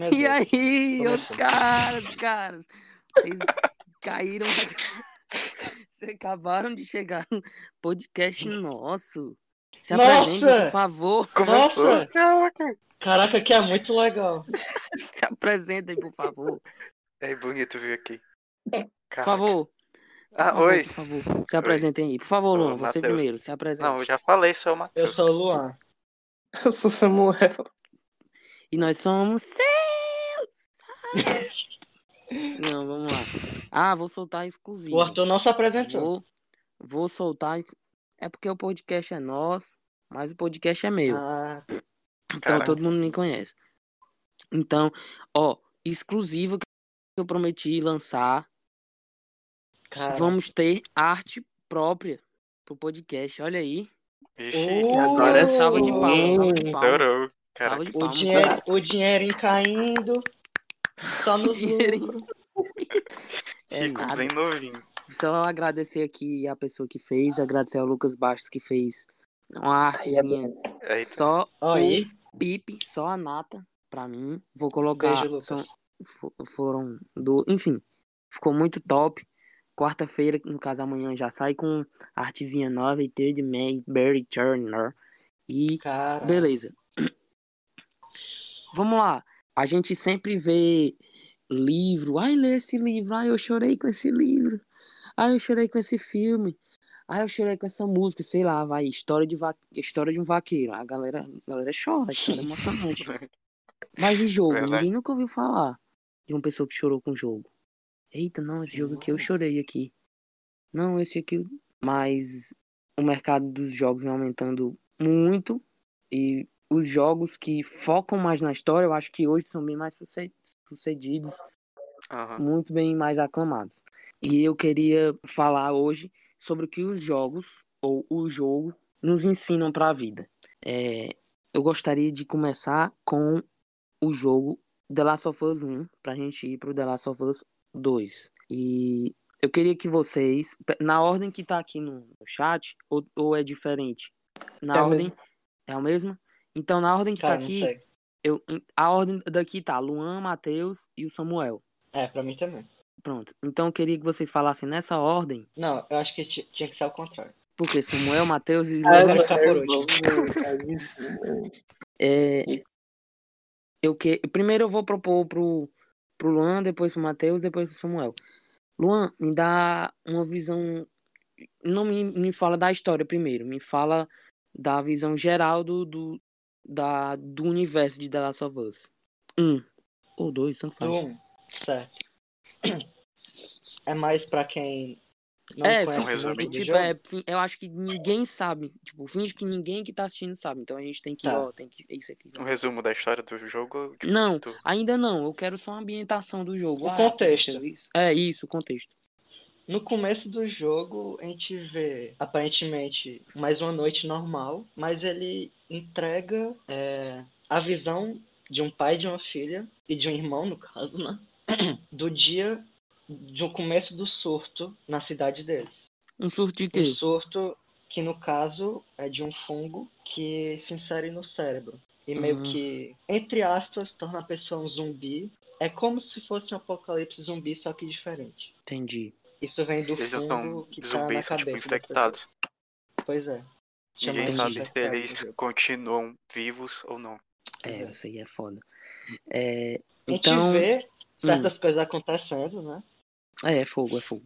Meu E Deus. aí, os Começou. caras, caras, vocês caíram. Vocês acabaram de chegar no podcast nosso. Se Nossa! apresentem, por favor. Começou. Nossa! Caraca. Caraca, que é muito legal. Se apresentem, por favor. É bonito vir aqui. Por Caraca. favor. Ah, por favor, oi. Por favor, se apresentem aí. Por favor, Luan, você Matheus. primeiro, se apresente. Não, eu já falei, sou o Eu Matheus. sou o Luan. Eu sou Samuel. E nós somos. Não, vamos lá. Ah, vou soltar exclusivo. O Arthur não se apresentou. Vou, vou soltar. É porque o podcast é nosso, mas o podcast é meu. Ah, Então Caraca. todo mundo me conhece. Então, ó, exclusivo que eu prometi lançar. Vamos ter arte própria pro podcast. Olha aí. Vixe, agora sim. salva de palmas, salva de palmas. Estourou. Salva de O, dinheiro, o dinheirinho caindo. Só nos dinheirinho. É Rico, nada. bem novinho. Só agradecer aqui a pessoa que fez, agradecer ao Lucas Bastos que fez uma artezinha. Eita. Só Aí, o Pipe, só a nata pra mim. Vou colocar. beijo, são- fo- foram do. Enfim, ficou muito top. Quarta-feira, no caso amanhã, já sai com artezinha nova e ter de May, Barry Turner. E Cara, beleza. Vamos lá. A gente sempre vê livro. Ai, lê esse livro. Ai, eu chorei com esse livro. Ai, eu chorei com esse filme. Ai, eu chorei com essa música, sei lá, vai. História de, va... história de um vaqueiro. A galera, a galera chora, a história é emocionante. Mas e jogo? Verdade. Ninguém nunca ouviu falar de uma pessoa que chorou com jogo. Eita, não, esse jogo aqui eu chorei aqui. Não, esse aqui. Mas o mercado dos jogos vem aumentando muito. E os jogos que focam mais na história, eu acho que hoje são bem mais suce- sucedidos, Aham. muito bem mais aclamados. E eu queria falar hoje sobre o que os jogos, ou o jogo, nos ensinam para a vida. É, eu gostaria de começar com o jogo The Last of Us 1, pra gente ir pro The Last of Us 2. E eu queria que vocês, na ordem que tá aqui no chat, ou, ou é diferente? Na É a ordem. mesma. É a mesma? Então, na ordem que cara, tá aqui, sei. eu, a ordem daqui tá Luan, Matheus e o Samuel. É, pra mim também. Pronto. Então eu queria que vocês falassem nessa ordem, Não, eu acho que ti- tinha que ser ao contrário. porque Samuel, Matheus e Ah, Luan. ficar por não, é isso, né? É, eu que, primeiro eu vou propor pro, pro Luan, depois pro Matheus, depois pro Samuel. Luan, me dá uma visão. Não me, me fala da história primeiro, me fala da visão geral do, do, da, do universo de The Last of Us. Um. Ou dois, tanto faz. Um, certo. É mais pra quem não é, conhece um tipo, é, eu acho que ninguém sabe. Tipo, finge que ninguém que tá assistindo sabe. Então a gente tem que, Tá. ó, tem que. é Isso aqui. Um resumo da história do jogo. tipo, Não, tudo. ainda não. Eu quero só uma ambientação do jogo. O Ah, contexto. isso. É isso, o contexto. No começo do jogo, a gente vê aparentemente mais uma noite normal, mas ele entrega é, a visão de um pai de uma filha, e de um irmão, no caso, né? Do dia do começo do surto na cidade deles. Um surto de Um quê? surto que, no caso, é de um fungo que se insere no cérebro. E meio Uhum. que, entre aspas, torna a pessoa um zumbi. É como se fosse um apocalipse zumbi, só que diferente. Entendi. Isso vem do Eles não fungo são que tá na zumbis, são tipo infectados. Pois é. Ninguém sabe se eles continuam vivos ou não. É, Uhum. isso aí é foda. É, A gente então. vê certas coisas acontecendo, né? É, é fogo, é fogo.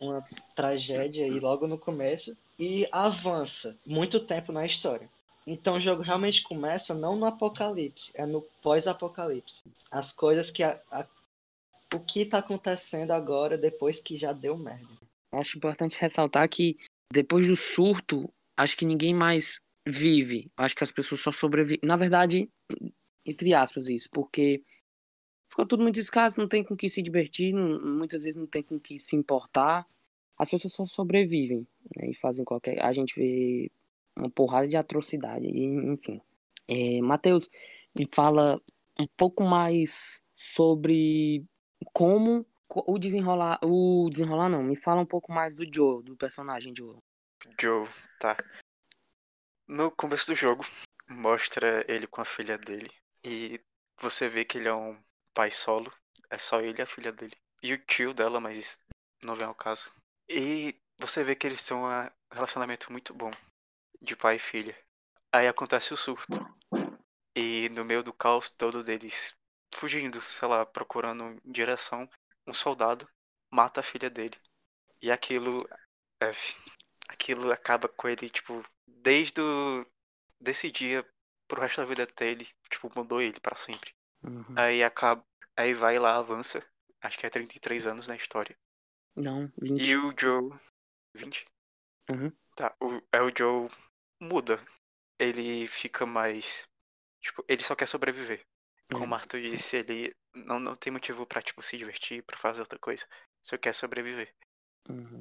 Uma tragédia aí logo no começo e avança muito tempo na história. Então o jogo realmente começa não no apocalipse, é no pós-apocalipse. As coisas que a, a- o que tá acontecendo agora depois que já deu merda. Acho importante ressaltar que depois do surto, acho que ninguém mais vive. Acho que as pessoas só sobrevivem. Na verdade, entre aspas, isso, porque ficou tudo muito escasso, não tem com que se divertir, não- muitas vezes não tem com que se importar. As pessoas só sobrevivem né, e fazem qualquer. A gente vê uma porrada de atrocidade, e, enfim. É, Matheus, me fala um pouco mais sobre como co- o desenrolar. O desenrolar não, me fala um pouco mais do Joe, do personagem Joe. Joe, tá. No começo do jogo, mostra ele com a filha dele. E você vê que ele é um pai solo. É só ele e a filha dele. E o tio dela, mas não vem ao caso. E você vê que eles têm um relacionamento muito bom de pai e filha. Aí acontece o surto. E no meio do caos todo deles fugindo, sei lá, procurando direção, um soldado mata a filha dele. E aquilo. É, aquilo acaba com ele, tipo, desde o, desse dia pro resto da vida dele, tipo, mudou ele para sempre. Uhum. Aí acaba. Aí vai lá, avança. Acho que é 33 anos na história. Não, 20. E o Joe. 20? Uhum. Tá, o, é o Joe muda. Ele fica mais. Tipo, ele só quer sobreviver. Como o É. Marto disse, ele não, não tem motivo pra, tipo, se divertir, pra fazer outra coisa. Só quer sobreviver. Uhum.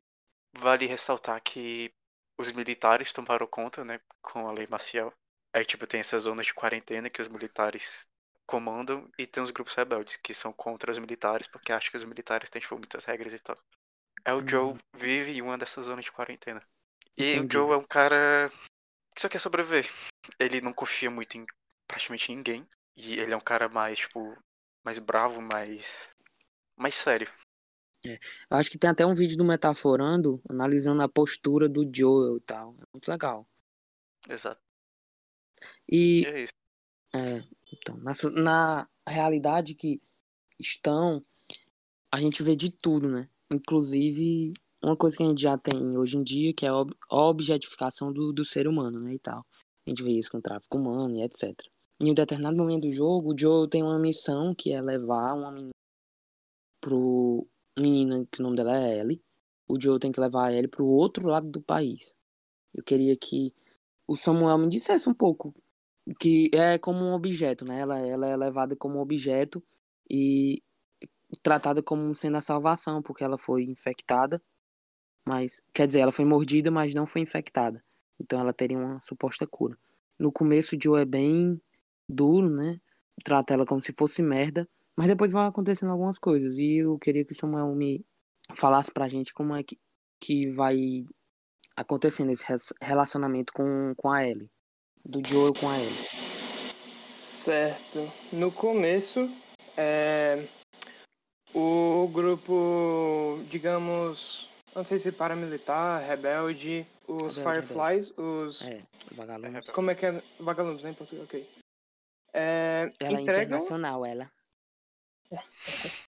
Vale ressaltar que os militares tomaram conta, né, com a lei marcial. Aí, tipo, tem essas zonas de quarentena que os militares comandam e tem os grupos rebeldes, que são contra os militares, porque acham que os militares têm, tipo, muitas regras e tal. É o Uhum. Joe vive em uma dessas zonas de quarentena. E o Entendido. Joe é um cara que só quer sobreviver. Ele não confia muito em praticamente ninguém. E ele é um cara mais, tipo, mais bravo, mais. mais sério. Eu acho que tem até um vídeo do Metaforando analisando a postura do Joel e tal. É muito legal. Exato. E E é isso. É, então, na, na realidade que estão, a gente vê de tudo, né? Inclusive, uma coisa que a gente já tem hoje em dia, que é a objetificação do, do ser humano, né? E tal. A gente vê isso com tráfico humano e etc. Em um determinado momento do jogo, o Joe tem uma missão que é levar uma menina pro. Menina, que o nome dela é Ellie. O Joe tem que levar a Ellie pro outro lado do país. Eu queria que o Samuel me dissesse um pouco que é como um objeto, né? Ela, ela é levada como objeto e tratada como sendo a salvação, porque ela foi infectada, mas quer dizer, ela foi mordida, mas não foi infectada. Então ela teria uma suposta cura. No começo o Joe é bem duro, né? Trata ela como se fosse merda, mas depois vão acontecendo algumas coisas e eu queria que o Samuel me falasse pra gente como é que, que vai acontecendo esse relacionamento com, com a Ellie. Do Joel com a Ellie. Certo. No começo, é, o grupo, digamos, não sei se paramilitar, rebelde, os Rebelde, Fireflies, os. É, vagalumes. Como é que é? Vagalumes, né, em português? Ok. É, Ela é internacional, ela.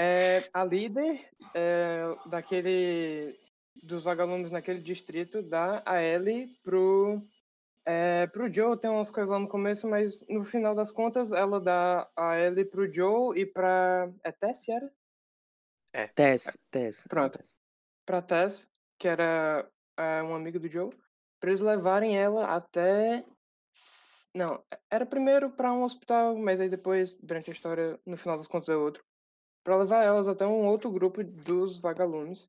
É, a líder é, daquele dos vagalumes naquele distrito dá a Ellie pro é, pro Joe tem umas coisas lá no começo, mas no final das contas ela dá a Ellie pro Joe e pra é Tess era? Tess, Tess. só Pronto. Tess. Pra Tess, que era é, um amigo do Joe, pra eles levarem ela até não, era primeiro pra um hospital, mas aí depois durante a história no final das contas é outro. Pra levar elas até um outro grupo dos vagalumes.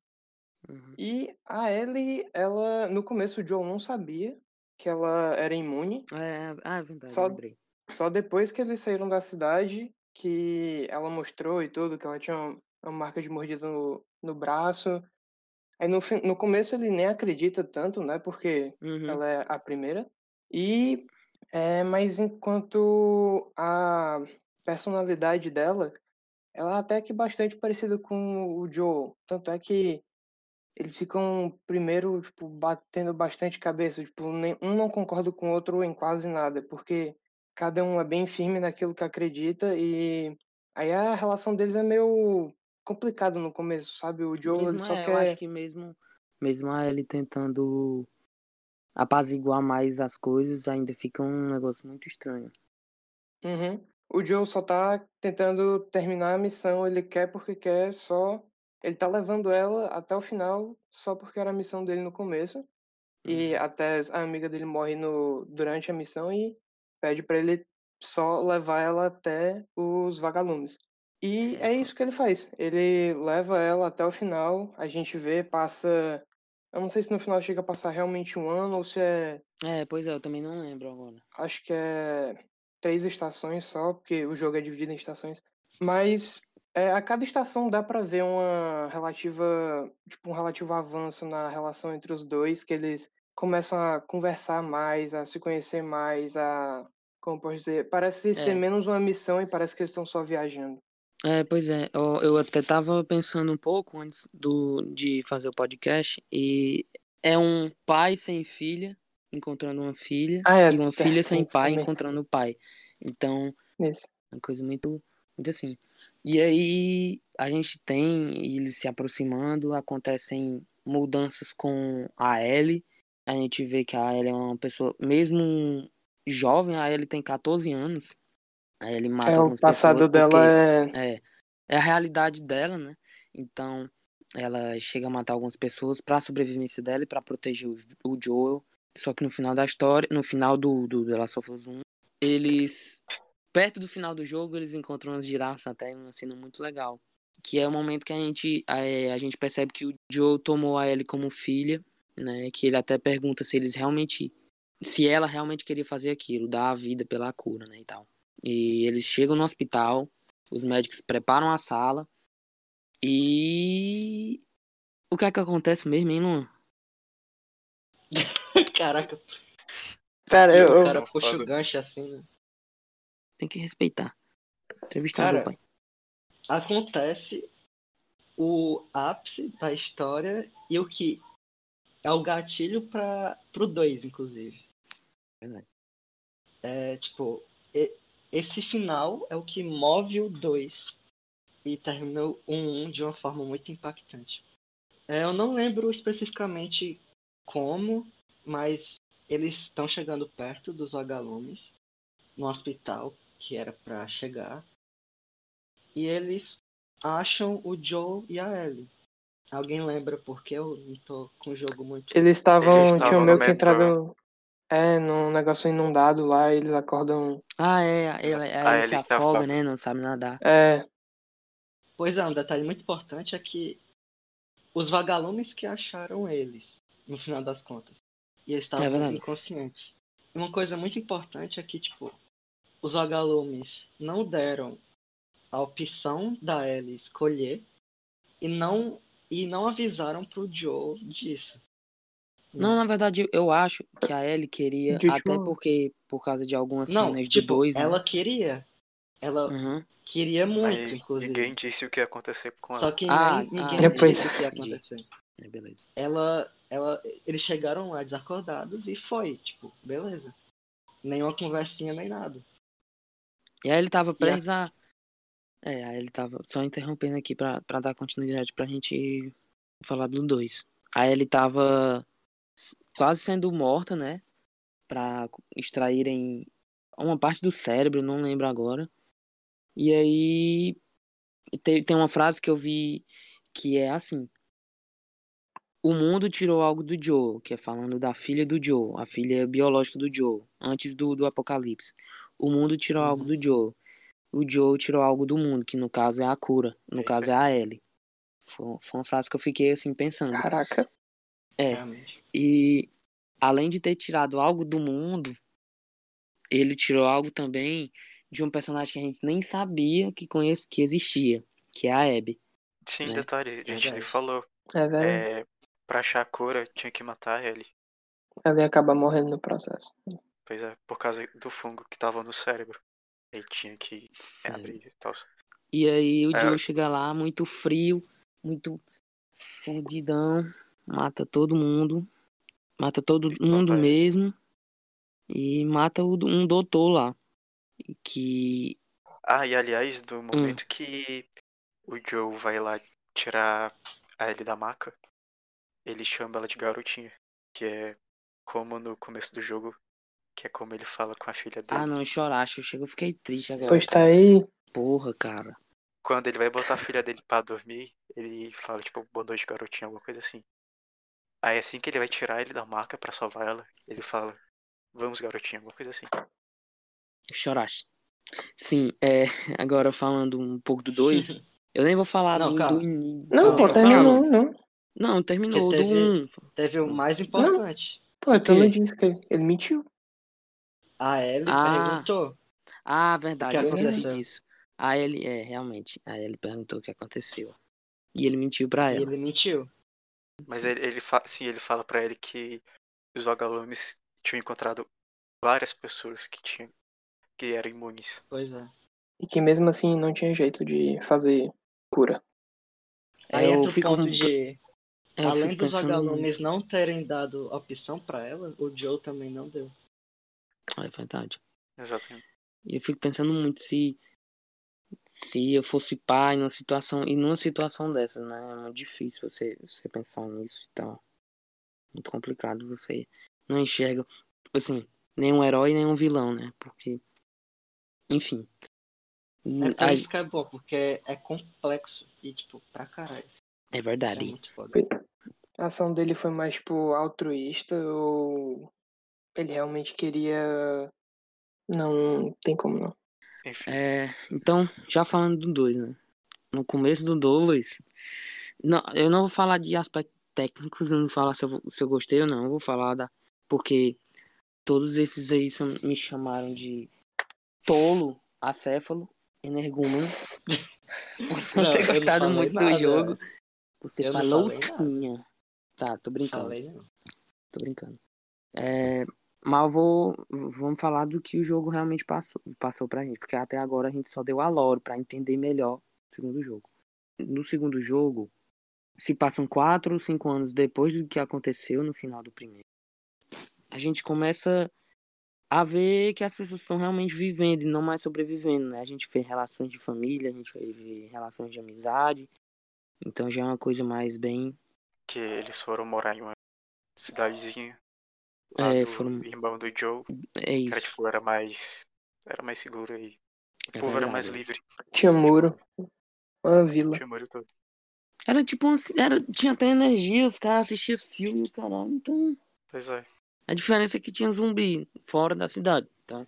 Uhum. E a Ellie, ela, no começo o Joe não sabia que ela era imune. É, ah, é verdade, Só- lembrei. Só depois que eles saíram da cidade que ela mostrou e tudo, que ela tinha uma, uma marca de mordida no, no braço. Aí no, no começo ele nem acredita tanto, né? Porque Uhum. ela é a primeira. E, é, mas enquanto a personalidade dela, ela é até que bastante parecida com o Joe. Tanto é que eles ficam primeiro, tipo, batendo bastante cabeça. Tipo, nem- um não concorda com o outro em quase nada, porque cada um é bem firme naquilo que acredita e aí a relação deles é meio complicada no começo, sabe? O Joe ele Mesmo só é, eu quer acho que mesmo, mesmo a Ellie tentando apaziguar mais as coisas, ainda fica um negócio muito estranho. Uhum. O Joe só tá tentando terminar a missão, ele quer porque quer, só. Ele tá levando ela até o final só porque era a missão dele no começo. E Uhum. até a amiga dele morre no, durante a missão e pede pra ele só levar ela até os vagalumes. E É, isso que ele faz. Ele leva ela até o final, a gente vê, passa. Eu não sei se no final chega a passar realmente um ano ou se é É, pois é, eu também não lembro agora. acho que é três estações só, porque o jogo é dividido em estações. Mas é, a cada estação dá pra ver uma relativa, tipo, um relativo avanço na relação entre os dois, que eles começam a conversar mais, a se conhecer mais, a Como posso dizer? Parece ser É. menos uma missão e parece que eles estão só viajando. É, pois é. Eu, eu até tava pensando um pouco antes do, de fazer o podcast e é um pai sem filha encontrando uma filha Ah, é, e uma filha sem pai também. encontrando o pai. Então, Isso. é uma coisa muito, muito assim. E aí a gente tem eles se aproximando, acontecem mudanças com a Ellie. A gente vê que a Ellie é uma pessoa, mesmo jovem, a Ellie tem 14 anos. A Ellie mata É, o passado dela é. é, é a realidade dela, né? Então, ela chega a matar algumas pessoas pra sobrevivência dela e pra proteger o, o Joel. Só que no final da história, no final do, do The Last of Us 1, eles, perto do final do jogo, eles encontram umas giraffas até uma cena muito legal. Que é o momento que a gente, é, a gente percebe que o Joel tomou a Ellie como filha, né? Que ele até pergunta se eles realmente, se ela realmente queria fazer aquilo, dar a vida pela cura, né? E tal. E eles chegam no hospital, os médicos preparam a sala e. O que é que acontece mesmo, hein, Luan? Caraca, Cara, eu, os caras puxam o gancho assim, né? Tem que respeitar. Entrevistador, Cara, pai. Acontece o ápice da história e o que é o gatilho para pro 2, inclusive. Verdade. É, tipo, esse final é o que move o 2 e termina o 1 de uma forma muito impactante. É, eu não lembro especificamente como, mas eles estão chegando perto dos vagalumes no hospital que era pra chegar. E eles acham o Joe e a Ellie. Alguém lembra porque eu não tô com o jogo muito. eles estavam. Eles Tinham meio que entrado. É, num negócio inundado lá, eles acordam. Ah, é. Ela, A ela se afoga, né? Não sabe nadar. É, Pois é, um detalhe muito importante é que os vagalumes que acharam eles, no final das contas. E eles É estavam verdade. inconscientes. E uma coisa muito importante é que, tipo, os vagalumes não deram a opção da Ellie escolher e não, e não avisaram pro Joe disso. Não, na verdade, eu acho que a Ellie queria, De até porque, por causa de algumas Não, cenas tipo, do 2, né? ela queria. Ela Uhum. queria muito, Mas inclusive. ninguém disse o que ia acontecer com Só ela. que Ah, nem, ah, ninguém entendi. disse o que ia acontecer. É, beleza. ela, ela, eles chegaram lá desacordados e foi, tipo, beleza. Nenhuma conversinha nem nada. E aí ele tava E a-. É, aí ele tava. Só interrompendo aqui pra, pra dar continuidade pra gente falar do 2. Aí ele tava quase sendo morta, né? Pra extraírem uma parte do cérebro, não lembro agora. E aí tem, tem uma frase que eu vi que é assim. O mundo tirou algo do Joe, que é falando da filha do Joe, a filha biológica do Joe, antes do, do apocalipse. O mundo tirou algo Uhum. do Joe. O Joe tirou algo do mundo, que no caso é a cura. No caso é a Ellie. Foi, foi uma frase que eu fiquei assim pensando. caraca. É. Realmente. E além de ter tirado algo do mundo, ele tirou algo também de um personagem que a gente nem sabia que, conhece, que existia, que é a Abby. Sim, né? detalhe, a gente nem Verdade. falou. É verdade. É, pra achar a cura, tinha que matar ele. Ela ia acabar morrendo no processo. Pois é, por causa do fungo que tava no cérebro. Ele tinha que é, É. abrir e tal. E aí o É. Joe chega lá, muito frio, muito fedidão, mata todo mundo, mata todo mundo ele. mesmo, e mata um doutor lá, que Ah, e aliás, Hum. do momento que o Joe vai lá tirar a Ellie da maca, ele chama ela de garotinha. Que é como no começo do jogo, que é como ele fala com a filha dele. Ah, não, choraste. Eu chego, eu fiquei triste agora. Pois tá aí. Porra, cara. Quando ele vai botar a filha dele pra dormir, ele fala, tipo, boa noite, garotinha, alguma coisa assim. Aí assim que ele vai tirar ele da maca pra salvar ela, ele fala, vamos, garotinha, alguma coisa assim. Choraste. Sim, é, agora falando um pouco do 2, eu nem vou falar Não, do, do Não, Não, pô, terminou, falando. não. Não, terminou Porque do teve- 1. Teve o mais importante. Pô, tu não quê? disse que ele, ele mentiu. A Ellie Ah. perguntou. Ah, verdade, O eu que esqueci aconteceu? disso. A ele, é, realmente, a ele perguntou o que aconteceu. E ele mentiu pra E ela. ele mentiu. Mas ele, ele, fa sim, ele fala pra ele que os vagalumes tinham encontrado várias pessoas que tinham que eram imunes. Pois é. E que mesmo assim não tinha jeito de fazer cura. Aí eu entra o fico ponto de, eu além dos vagalumes não terem dado opção pra ela, o Joe também não deu. É verdade. Exatamente. E eu fico pensando muito se se eu fosse pai numa situação e numa situação dessa, né? É muito difícil você você pensar nisso e tal. Muito complicado você não enxerga, tipo assim, nem um herói nem um vilão, né? Porque enfim. É por Aí- isso que é bom, porque é complexo e, tipo, pra caralho. é É verdade. muito foda. A ação dele foi mais, tipo, altruísta ou ele realmente queria. Não tem como não. Enfim. É, então, já falando do 2, né? No começo do 2, não, eu não vou falar de aspectos técnicos, eu não vou falar se eu, se eu gostei ou não, eu vou falar da. Porque todos esses aí são- me chamaram de tolo, acéfalo, energúmeno. Por não Não, ter não gostado falei muito nada. do jogo. Você Eu não falou sim. Tá, tô brincando. Falei, não. Tô brincando. É, mas vou. Vamos falar do que o jogo realmente passou, passou pra gente. Porque até agora a gente só deu a lore pra entender melhor o segundo jogo. No segundo jogo, se passam quatro ou cinco anos depois do que aconteceu no final do primeiro, a gente começa a ver que as pessoas estão realmente vivendo e não mais sobrevivendo, né? A gente vê relações de família, a gente vê relações de amizade. Então já é uma coisa mais bem. Que eles foram morar em uma cidadezinha. Lá É, do foram- irmão do Joe. É Que era, isso. tipo, era mais. Era mais seguro e o é povo era mais verdade. livre. Tinha muro. Uma vila. Tinha muro todo. Era tipo ci- era, tinha até energia, os caras assistiam filme, caralho. Então, Pois é. a diferença é que tinha zumbi fora da cidade, tá?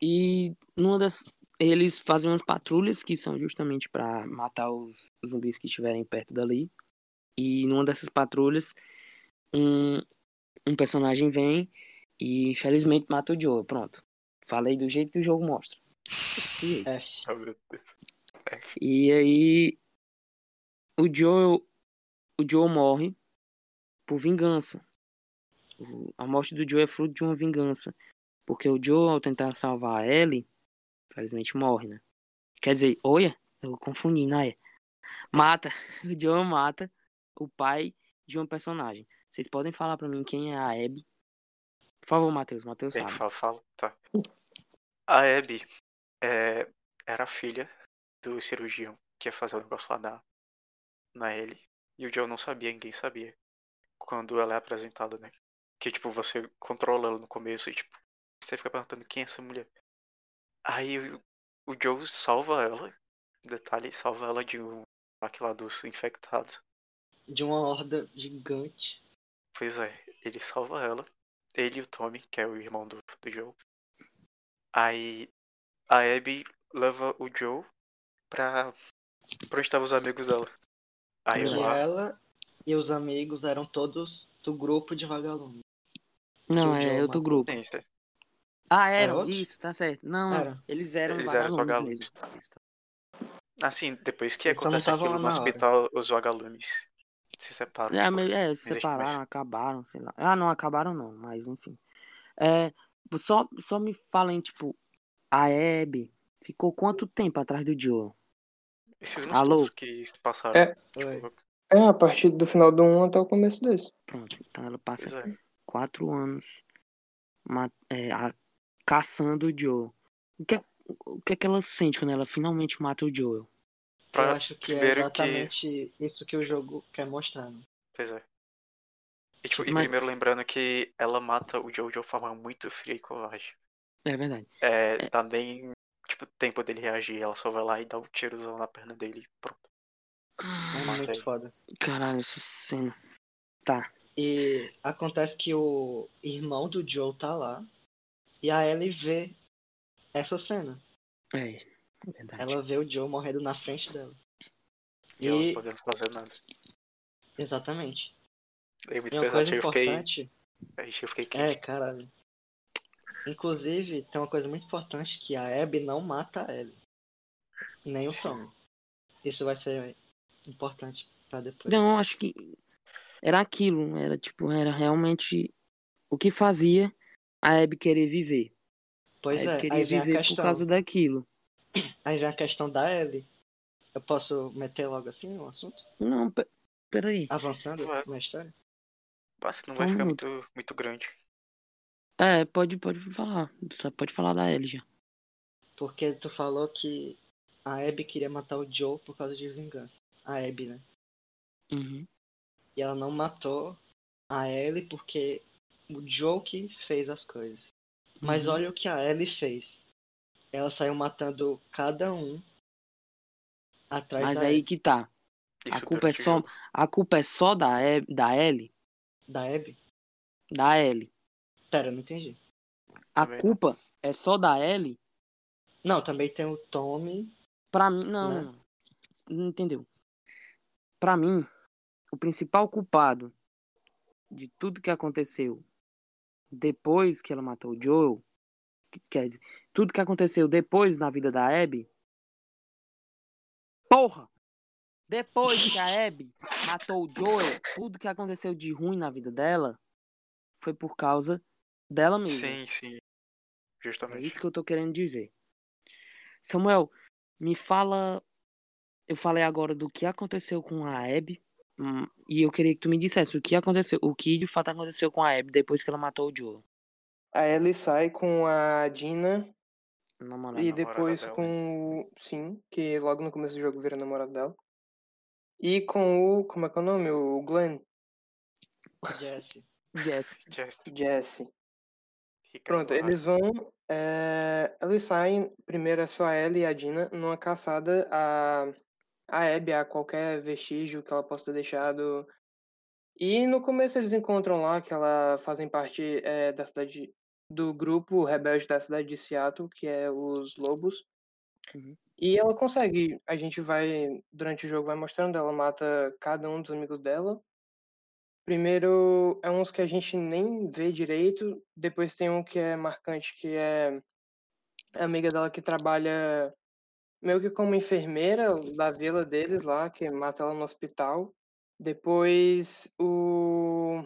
E numa das eles fazem umas patrulhas que são justamente pra matar os zumbis que estiverem perto dali. E numa dessas patrulhas, um, um personagem vem e infelizmente mata o Joe. Pronto. Falei do jeito que o jogo mostra. Oh, meu Deus. E aí o Joe o Joe morre por vingança. A morte do Joe é fruto de uma vingança, porque o Joe ao tentar salvar a Ellie, infelizmente morre, né? Quer dizer, olha, eu confundi, né? Mata, o Joe mata o pai de uma personagem. Vocês podem falar pra mim quem é a Abby? Por favor, Matheus, Matheus sabe. falar, fala. Tá. A Abby é, era a filha do cirurgião que ia fazer o negócio lá na, na Ellie. E o Joe não sabia, ninguém sabia. Quando ela é apresentada, né? Que, tipo, você controla ela no começo e, tipo, você fica perguntando quem é essa mulher. Aí o, o Joe salva ela. Detalhe, salva ela de um ataque lá dos infectados. De uma horda gigante. Pois é, ele salva ela. Ele e o Tommy, que é o irmão do, do Joe. Aí a Abby leva o Joe pra, pra onde estavam os amigos dela. Aí que lá, ela e os amigos eram todos do grupo de vagalumes. Não, é outro matou. grupo. Ah, eram, outro? isso, tá certo. Não, Era. eles eram Eles eram os vagalumes vagalumes. mesmo. Assim, depois que Eles acontece aquilo no na hora. hospital, os vagalumes se separam. É, tipo, mas, é, se separaram, mais. acabaram, sei lá. Ah, não, acabaram não, mas enfim. É, só, só me falem, tipo, a Abby ficou quanto tempo atrás do Joe? Esses Alô? todos que se passaram. É. Tipo, É, a partir do final do 1 até o começo desse. Pronto, então ela passa é. quatro anos é, a- caçando o Joe. O que, é- o que é que ela sente quando ela finalmente mata o Joel? Pra- Eu acho que é primeiro que- exatamente isso que o jogo quer mostrar. né? Pois é. E, tipo, e Mas- primeiro lembrando que ela mata o Joe de uma forma muito fria e covarde. É verdade. É, dá nem, tipo, tempo dele reagir. Ela só vai lá e dá um tirozão na perna dele e pronto. É muito ele. foda. Caralho, essa cena. Tá. E acontece que o irmão do Joe tá lá. E a Ellie vê essa cena. É, é verdade. Ela vê o Joe morrendo na frente dela. E, ela não E, podendo fazer nada. exatamente. É muito E uma pesado. coisa Eu fiquei. eu fiquei É, quente. caralho. Inclusive, tem uma coisa muito importante que a Abby não mata a Ellie. E nem o Sim. Tommy. Isso vai ser importante pra depois. Não, acho que era aquilo, era tipo, era realmente o que fazia a Abby querer viver. Pois Aí ele é, queria a viver por causa daquilo. Aí vem a questão da Ellie. Eu posso meter logo assim o assunto? Não, pe- peraí. Avançando Vai. na história? Mas não Só vai um ficar minuto. muito, muito grande. É, pode, pode falar. Só pode falar da Ellie já. Porque tu falou que a Abby queria matar o Joe por causa de vingança. A Abby, né? Uhum. E ela não matou a Ellie porque o Joe que fez as coisas. Mas Uhum. olha o que a Ellie fez. Ela saiu matando cada um atrás Mas da, aí que tá. A culpa é durante o só, a culpa é só da, E- da Ellie? da Abby. Da Ellie. Pera, não entendi. A Também não. culpa é só da Ellie? Não, também tem o Tommy. Pra mim, não, Né? não, não. Não entendeu. Pra mim, o principal culpado de tudo que aconteceu depois que ela matou o Joel, quer dizer, tudo que aconteceu depois na vida da Abby, porra! Depois que a Abby matou o Joel, tudo que aconteceu de ruim na vida dela foi por causa dela mesma. Sim, sim. É Justamente. isso que eu tô querendo dizer. Samuel, me fala. Eu falei agora do que aconteceu com a Abby. hum, E eu queria que tu me dissesse o que aconteceu, o que de fato aconteceu com a Abby depois que ela matou o Joel. A Ellie sai com a Dina Namorada. e namorada depois dela, com o. Sim, que logo no começo do jogo vira namorado dela. E com o. Como é que é o nome? O Glenn. Jesse. Jess. Jess, Jesse. Ricardo Pronto, eles vão. é, eles saem. Primeiro é só a Ellie e a Dina numa caçada a. A Abby, a qualquer vestígio que ela possa ter deixado. E no começo eles encontram lá que ela fazem parte é, da cidade. Do grupo rebelde da cidade de Seattle, que é os Lobos. Uhum. E ela consegue. A gente vai. Durante o jogo vai mostrando, ela mata cada um dos amigos dela. Primeiro é uns que a gente nem vê direito. Depois tem um que é marcante, que é a amiga dela que trabalha meio que como enfermeira da vila deles lá, que mata ela no hospital. Depois o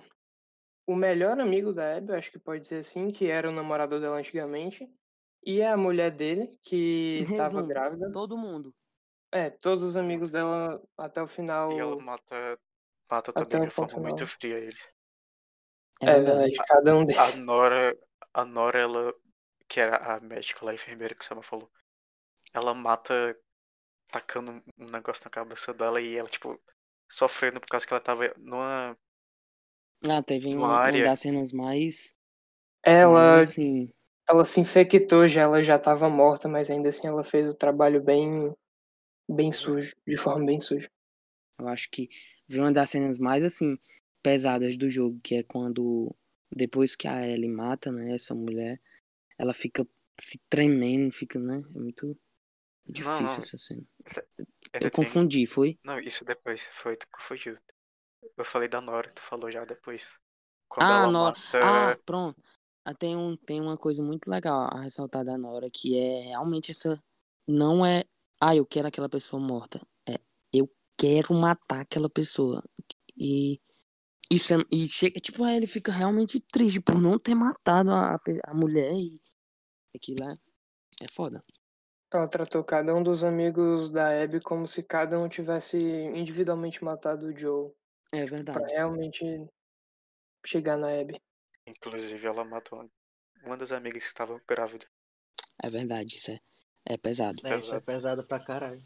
o melhor amigo da Abby, acho que pode dizer assim, que era o namorado dela antigamente, e a mulher dele, que estava grávida. todo mundo. É, todos os amigos dela até o final. E ela mata, mata também de forma muito fria eles. É, É verdade. cada um A deles. Nora, a Nora, ela, que era a médica lá, a enfermeira que o Sama falou, ela mata tacando um negócio na cabeça dela e ela, tipo, sofrendo por causa que ela tava numa. Ah, teve uma, uma das cenas mais. Ela, assim, ela se infectou já, ela já estava morta, mas ainda assim ela fez o trabalho bem, bem sujo, de forma bem suja. Eu acho que vi uma das cenas mais assim pesadas do jogo, que é quando depois que a Ellie mata, né, essa mulher, ela fica se tremendo, fica, né? É muito difícil não. essa cena. Eu tem- confundi, foi? Não, isso depois, foi tu confundiu. Eu falei da Nora, tu falou já depois. Quando Ah, ela Nora. mata. Ah, pronto. Ah, tem, um, tem uma coisa muito legal a ressaltar da Nora, que é realmente essa. Não é. Ah, eu quero aquela pessoa morta. É, eu quero matar aquela pessoa. E. Isso é, e chega, tipo, aí ele fica realmente triste por não ter matado a, a mulher e. Aquilo é. É foda. Ela tratou cada um dos amigos da Abby como se cada um tivesse individualmente matado o Joe, É pra verdade. realmente chegar na Abby. Inclusive, ela matou uma- das amigas que estava grávida. É verdade, isso é, é pesado. É, isso é Pesado. pesado pra caralho.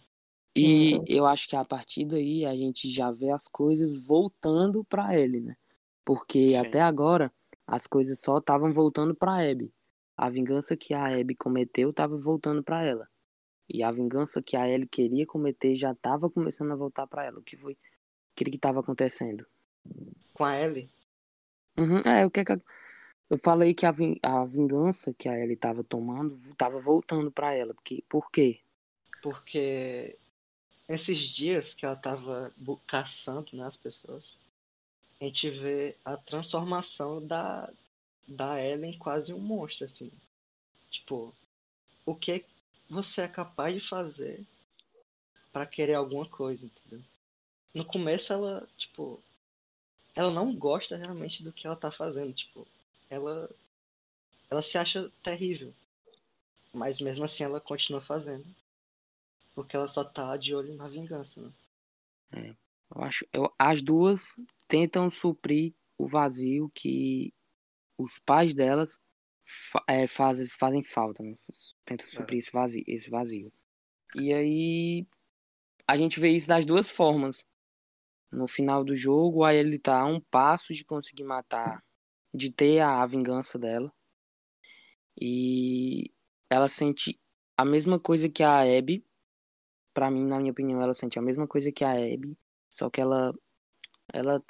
E Uhum. eu acho que a partir daí a gente já vê as coisas voltando pra ele, né? Porque Sim. até agora as coisas só estavam voltando pra Abby. A vingança que a Abby cometeu estava voltando pra ela. E a vingança que a Ellie queria cometer já estava começando a voltar pra ela. O que foi? O que que estava acontecendo? Com a Ellie, Uhum, é, o que é que. Eu falei que a, a vingança que a Ellie estava tomando estava voltando pra ela. Porque, por quê? porque esses dias que ela tava caçando né, as pessoas, a gente vê a transformação da, da Ellen em quase um monstro, assim. Tipo, o que você é capaz de fazer pra querer alguma coisa, entendeu? No começo ela, tipo, ela não gosta realmente do que ela tá fazendo, tipo, ela ela se acha terrível. Mas mesmo assim ela continua fazendo. Porque ela só tá de olho na vingança, né? Eu acho, eu, as duas tentam suprir o vazio que os pais delas fa- é, fazem, fazem falta, né? Tentam suprir esse vazio, esse vazio. E aí a gente vê isso das duas formas. No final do jogo, a ele tá a um passo de conseguir matar, de ter a, a vingança dela. E ela sente a mesma coisa que a Abby. Pra mim, na minha opinião, ela sente a mesma coisa que a Abby. Só que ela. Ela.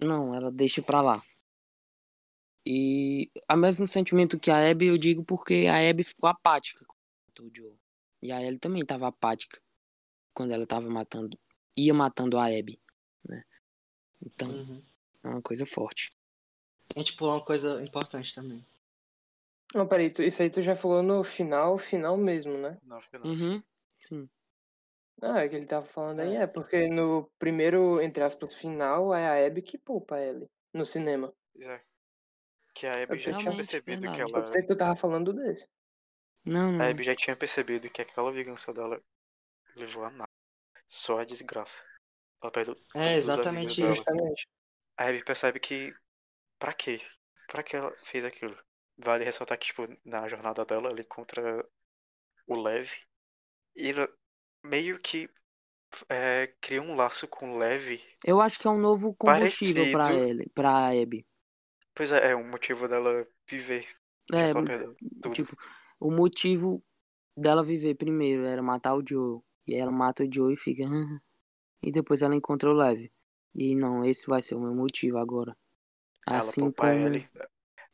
Não, ela deixa pra lá. E o mesmo sentimento que a Abby, eu digo porque a Abby ficou apática com o Joe. E a Ellie também tava apática quando ela tava matando. Ia matando a Abby, né? Então, Uhum. é uma coisa forte. A gente pulou uma coisa importante também. Não, peraí, tu- isso aí tu já falou no final, final mesmo, né? Não, final. Uhum. Sim. Ah, é que ele tava falando aí, é porque no primeiro, entre aspas, final, é a Abby que poupa ele no cinema. É. Que a Abby Eu já tinha percebido que verdade. Eu ela. pensei que tu tava falando desse. Não, não. A Abby já tinha percebido que aquela vingança dela levou a nada. Só a desgraça. Ela perdeu todos É exatamente. Justamente. A Abby percebe que. Pra quê? Pra que ela fez aquilo? Vale ressaltar que, tipo, na jornada dela, ela encontra o Lev. E ela meio que é, cria um laço com o Lev. Eu acho que é um novo combustível pra Parecido. Ellie, pra Abby. Pois é, é um motivo dela viver. É, tudo. tipo, o motivo dela viver primeiro era matar o Joe. E ela mata o Joe e fica. E depois ela encontra o Lev. E não, esse vai ser o meu motivo agora. ela Assim poupa a como. Ellie.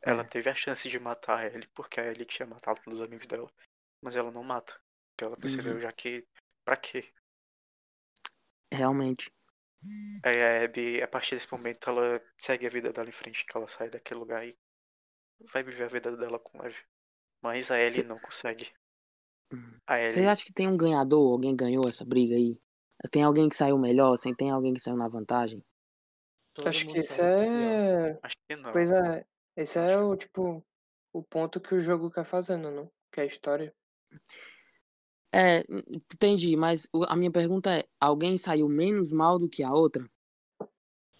Ela teve a chance de matar a Ellie, porque a Ellie tinha matado todos os amigos dela. Mas ela não mata. Porque ela percebeu Uhum. já que. Pra quê? Realmente. Aí a Abby, a partir desse momento, ela segue a vida dela em frente, que ela sai daquele lugar e vai viver a vida dela com leve. Mas a Ellie Cê- não consegue. Você Ellie. acha que tem um ganhador? Alguém ganhou essa briga aí? Tem alguém que saiu melhor? Assim, tem alguém que saiu na vantagem? Todo Acho que pior. é. Acho que não. Pois é, esse é o, tipo, o ponto que o jogo quer fazendo, não? Que é a história. É, entendi, mas a minha pergunta é: alguém saiu menos mal do que a outra?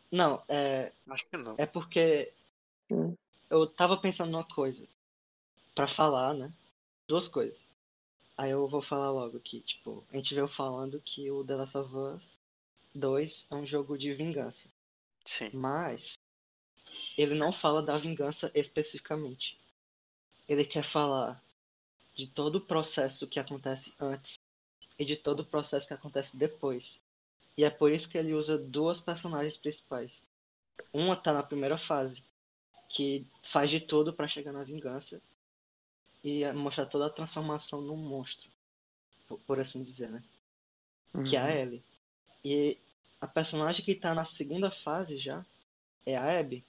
Não, é, Acho que não. é porque Hum. eu tava pensando numa coisa pra falar, né? Duas coisas. Aí eu vou falar logo aqui, tipo, a gente veio falando que o The Last of Us 2 é um jogo de vingança, Sim. mas ele não fala da vingança especificamente. Ele quer falar de todo o processo que acontece antes e de todo o processo que acontece depois. E é por isso que ele usa duas personagens principais. Uma tá na primeira fase, que faz de tudo pra chegar na vingança e é mostrar toda a transformação num monstro, por, por assim dizer, né? Que é a Uhum. Ellie. E a personagem que tá na segunda fase já é a Abby.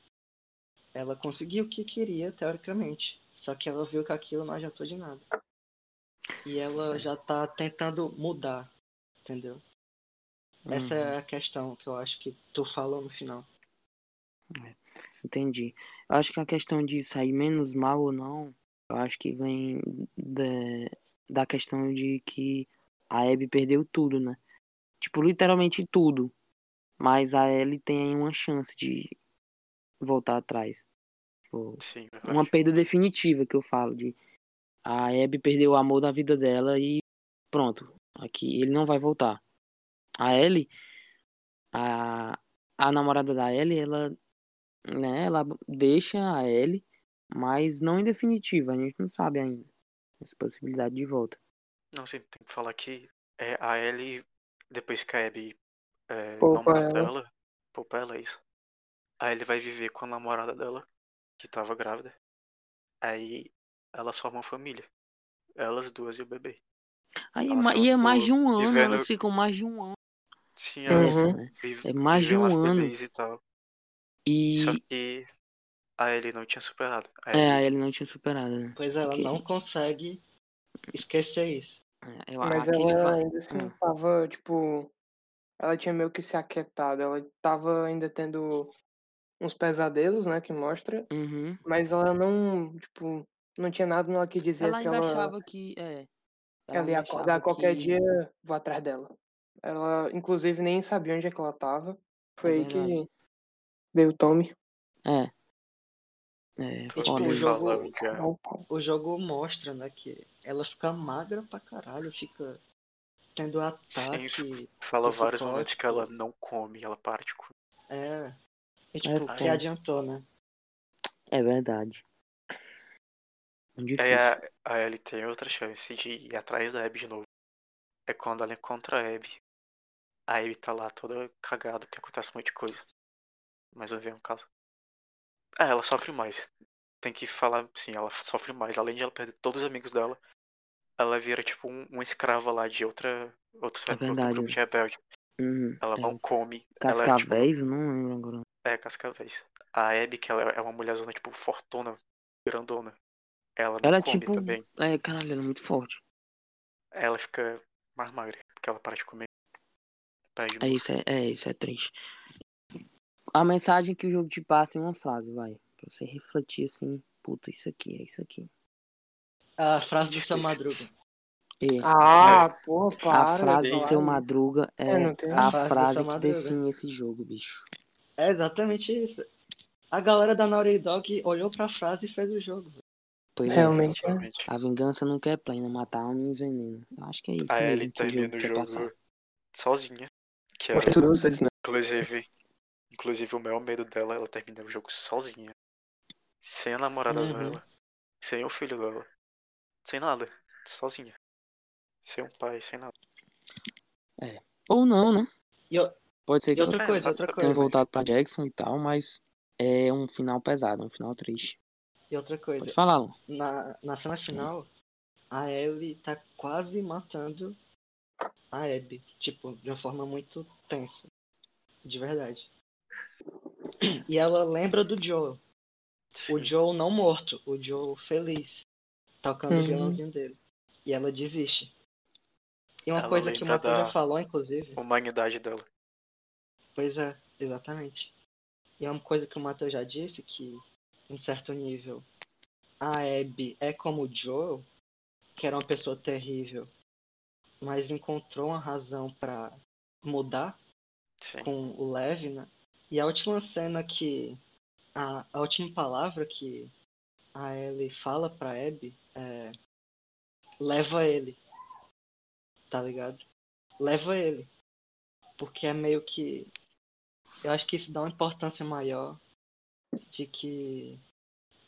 Ela conseguiu o que queria, teoricamente. Só que ela viu que aquilo não adiantou de nada. E ela já tá tentando mudar, entendeu? Essa Uhum. é a questão que eu acho que tu falou no final. Entendi. Eu acho que a questão de sair menos mal ou não, eu acho que vem da, da questão de que a Abby perdeu tudo, né? Tipo, literalmente tudo. Mas a Ellie tem aí uma chance de voltar atrás. Tipo, Sim, uma perda definitiva que eu falo de a Abby perdeu o amor da vida dela e pronto, aqui ele não vai voltar. A Ellie, a, a namorada da Ellie, ela, né, ela deixa a Ellie, mas não em definitiva, a gente não sabe ainda essa possibilidade de volta. Não, sim, tem que falar que é, a Ellie, depois que a Abby é, não mata ela. ela, poupa ela, é isso. Aí ele vai viver com a namorada dela, que tava grávida. Aí elas formam família. Elas duas e o bebê. Aí é e é mais de tipo, um ano, vivendo- elas ficam mais de um ano Sim, Uhum. elas nessa, né? vive- É mais de vivem um ano. e tal. E Só que a Ellie não tinha superado. A é, a Ellie- Ellie não tinha superado, né? Pois ela Porque, não consegue esquecer isso. é, eu, Mas ela vai- ainda assim Ah. tava, tipo. Ela tinha meio que se aquietado. Ela tava ainda tendo uns pesadelos, né? Que mostra. Uhum. Mas ela não, tipo, não tinha nada nela que dizia Ela que ainda ela, achava que. É. Ela ela ia acordar qualquer que- dia, vou atrás dela. Ela, inclusive, nem sabia onde é que ela tava. Foi aí que veio o Tommy. É. É, tipo, o jogo- pau. O jogo mostra, né, que ela fica magra pra caralho, fica tendo ataque. Fala vários momentos que ela não come, ela para de comer. É. E, tipo, o que adiantou, né? É verdade. Aí difícil. a, a Ellie tem outra chance de ir atrás da Abby de novo. É quando ela encontra a Abby. A Abby tá lá toda cagada porque acontece um monte de coisa. Mas eu vi um caso. Ah, ela sofre mais. Tem que falar, sim, ela sofre mais. Além de ela perder todos os amigos dela, ela vira tipo um, uma escrava lá de outra, outro, É outro verdade, grupo né? de rebelde. Uhum, Ela é não come. Ela é, tipo, Cascavéis? Não lembro agora. É, Cascavéis. A Abby, que ela é uma mulherzona, tipo, fortuna, grandona. Ela não Ela é come tipo. também. É, caralho, ela é muito forte. Ela fica mais magra, porque ela para de comer. É isso, é, é isso, é triste. A mensagem que o jogo te passa em uma frase, vai. Pra você refletir assim, puta, isso aqui, é isso aqui. A frase do seu Madruga. E Ah, pô, a para. frase de do seu. Madruga é, É, não tem- a A frase frase seu que define esse jogo, bicho. É exatamente isso. A galera da Naughty Dog olhou pra frase e fez o jogo. Pois é. Realmente, né? Exatamente. A vingança nunca é plena, matar e envenena. Eu acho que é isso A mesmo Ellie que o termina jogo o quer jogo passar. sozinha. Que é, vezes, né? inclusive, inclusive, o maior medo dela, ela termina o jogo sozinha. Sem a namorada Uhum. dela. Sem o filho dela. Sem nada. Sozinha. Sem um pai, sem nada. Ou não, né? E, eu- Pode ser e que outra É, coisa, outra tenha coisa. voltado pra Jackson e tal, mas é um final pesado, um final triste. E outra coisa. Pode falar, Lu. Na, na cena final, a Ellie tá quase matando a Abby. Tipo, de uma forma muito tensa. De verdade. E ela lembra do Joel. O Sim. Joel não morto, o Joel feliz. Tocando o Uhum. violãozinho dele. E ela desiste. E uma Ela coisa que o Matheus já falou, inclusive. Humanidade dela. Pois é, exatamente. E é uma coisa que o Matheus já disse, que em certo nível a Abby é como o Joel, que era uma pessoa terrível, mas encontrou uma razão pra mudar Sim. com o Lev, né? E a última cena que. A, a última palavra que a Ellie fala pra Abby é. Leva ele. Tá ligado? Leva ele. Porque é meio que. Eu acho que isso dá uma importância maior de que.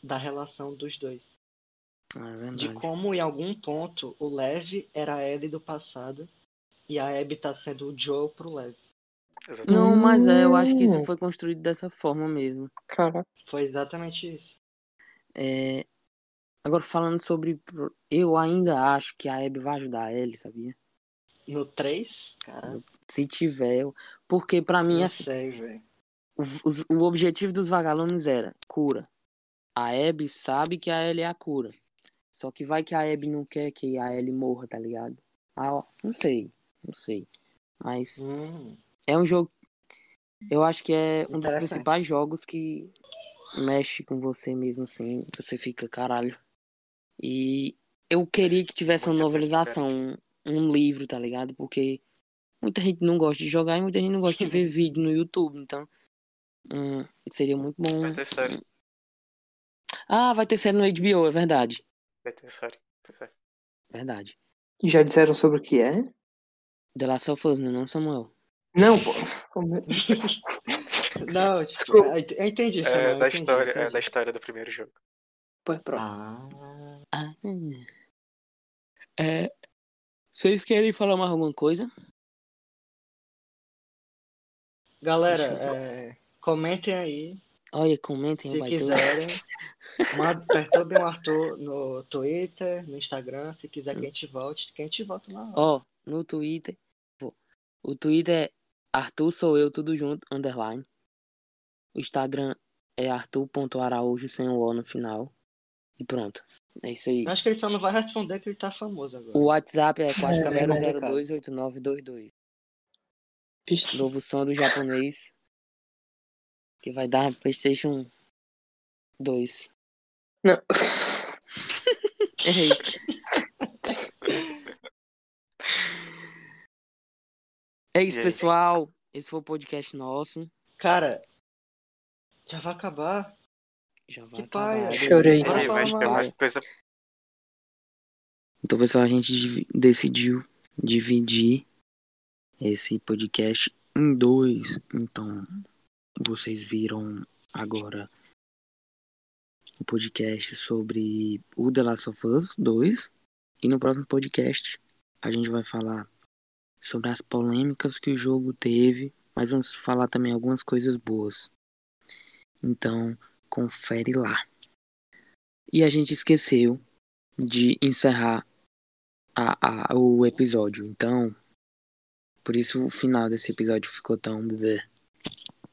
da relação dos dois. É De como em algum ponto o Lev era a Ellie do passado e a Abby tá sendo o Joe pro Lev. Exatamente. Não, mas é, eu acho que isso Hum. foi construído dessa forma mesmo. Cara, Foi exatamente isso. É... Agora falando sobre. Eu ainda acho que a Abby vai ajudar a Ellie, sabia? No 3, cara, Se tiver. eu- Porque pra mim, não assim, sei, o, os- o objetivo dos vagalumes era cura. A Abby sabe que a Ellie é a cura. Só que vai que a Abby não quer que a Ellie morra, tá ligado? Ah, ó, não sei. Não sei. Mas Hum, é um jogo. Eu acho que é um dos principais jogos que mexe com você mesmo, assim. Você fica, caralho. E eu queria que tivesse uma novelização, um, um livro, tá ligado? Porque muita gente não gosta de jogar e muita gente não gosta de ver vídeo no YouTube. Então, hum, seria muito bom. Vai ter série. Ah, vai ter série no HBO, é verdade. Vai ter série. Verdade. já disseram sobre o que é? The Last of Us, né, não, Samuel? Não, pô. Como- Não, tipo, Desculpa. eu entendi, Samuel, É da entendi, história, é entendi. da história do primeiro jogo. Pois pronto. Ah, Ah, é. Vocês querem falar mais alguma coisa? galera, é, comentem aí, Olha, comentem, se quiserem. Manda, perturbem o Arthur no Twitter, no Instagram, se quiser que a gente volte, que a gente volta hora. Ó, no Twitter. O Twitter é Arthur sou eu, tudo junto, underline. O Instagram é arthur.araújo sem o O no final. E pronto. É isso aí. Eu Acho que ele só não vai responder que ele tá famoso agora. O WhatsApp é complicado. 40028922. Vixe. Novo som do japonês. Que vai dar PlayStation 2. Não. Errei. É isso, pessoal. Esse foi o podcast nosso. Cara, já vai acabar. Já vai Que acabar. paia. Chorei. Vai ter mais. coisa. Então, pessoal, a gente decidiu dividir esse podcast em dois. Então, vocês viram agora o podcast sobre o The Last of Us 2. E no próximo podcast a gente vai falar sobre as polêmicas que o jogo teve, mas vamos falar também algumas coisas boas. Então, confere lá. E a gente esqueceu de encerrar a, a- o episódio. Então, por isso o final desse episódio ficou tão. blé.